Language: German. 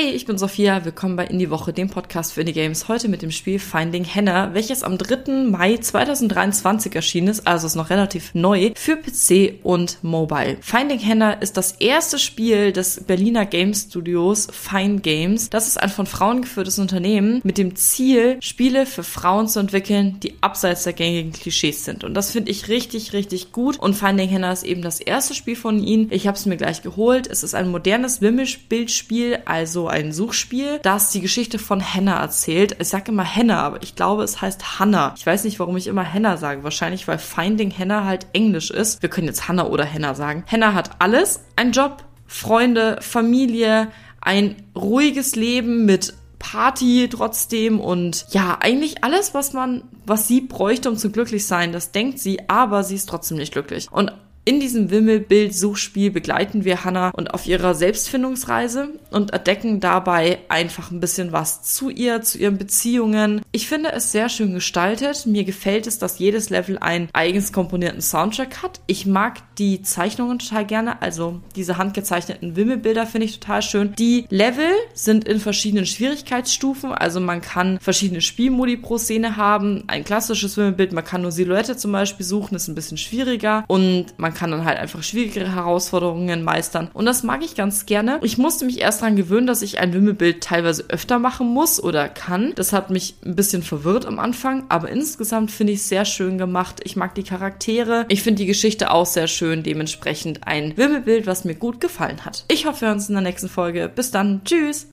Hey, ich bin Sophia, willkommen bei Indie Woche, dem Podcast für Indie Games. Heute mit dem Spiel Finding Hannah, welches am 3. Mai 2023 erschienen ist, also ist noch relativ neu, für PC und Mobile. Finding Hannah ist das erste Spiel des Berliner Game Studios Fine Games. Das ist ein von Frauen geführtes Unternehmen mit dem Ziel, Spiele für Frauen zu entwickeln, die abseits der gängigen Klischees sind. Und das finde ich richtig, richtig gut. Und Finding Hannah ist eben das erste Spiel von ihnen. Ich habe es mir gleich geholt. Es ist ein modernes Wimmelbildspiel, also ein Suchspiel, das die Geschichte von Hannah erzählt. Ich sage immer Hannah, aber ich glaube, es heißt Hannah. Ich weiß nicht, warum ich immer Hannah sage. Wahrscheinlich, weil Finding Hannah halt Englisch ist. Wir können jetzt Hannah oder Hannah sagen. Hannah hat alles. Ein Job, Freunde, Familie, ein ruhiges Leben mit Party trotzdem und ja, eigentlich alles, was man, was sie bräuchte, um zu glücklich sein, das denkt sie, aber sie ist trotzdem nicht glücklich. Und in diesem Wimmelbild-Suchspiel begleiten wir Hannah und auf ihrer Selbstfindungsreise und entdecken dabei einfach ein bisschen was zu ihr, zu ihren Beziehungen. Ich finde es sehr schön gestaltet. Mir gefällt es, dass jedes Level einen eigens komponierten Soundtrack hat. Ich mag die Zeichnungen total gerne, also diese handgezeichneten Wimmelbilder finde ich total schön. Die Level sind in verschiedenen Schwierigkeitsstufen, also man kann verschiedene Spielmodi pro Szene haben. Ein klassisches Wimmelbild, man kann nur Silhouette zum Beispiel suchen, ist ein bisschen schwieriger und man kann dann halt einfach schwierigere Herausforderungen meistern. Und das mag ich ganz gerne. Ich musste mich erst daran gewöhnen, dass ich ein Wimmelbild teilweise öfter machen muss oder kann. Das hat mich ein bisschen verwirrt am Anfang, aber insgesamt finde ich es sehr schön gemacht. Ich mag die Charaktere. Ich finde die Geschichte auch sehr schön. Dementsprechend ein Wimmelbild, was mir gut gefallen hat. Ich hoffe, wir hören uns in der nächsten Folge. Bis dann. Tschüss.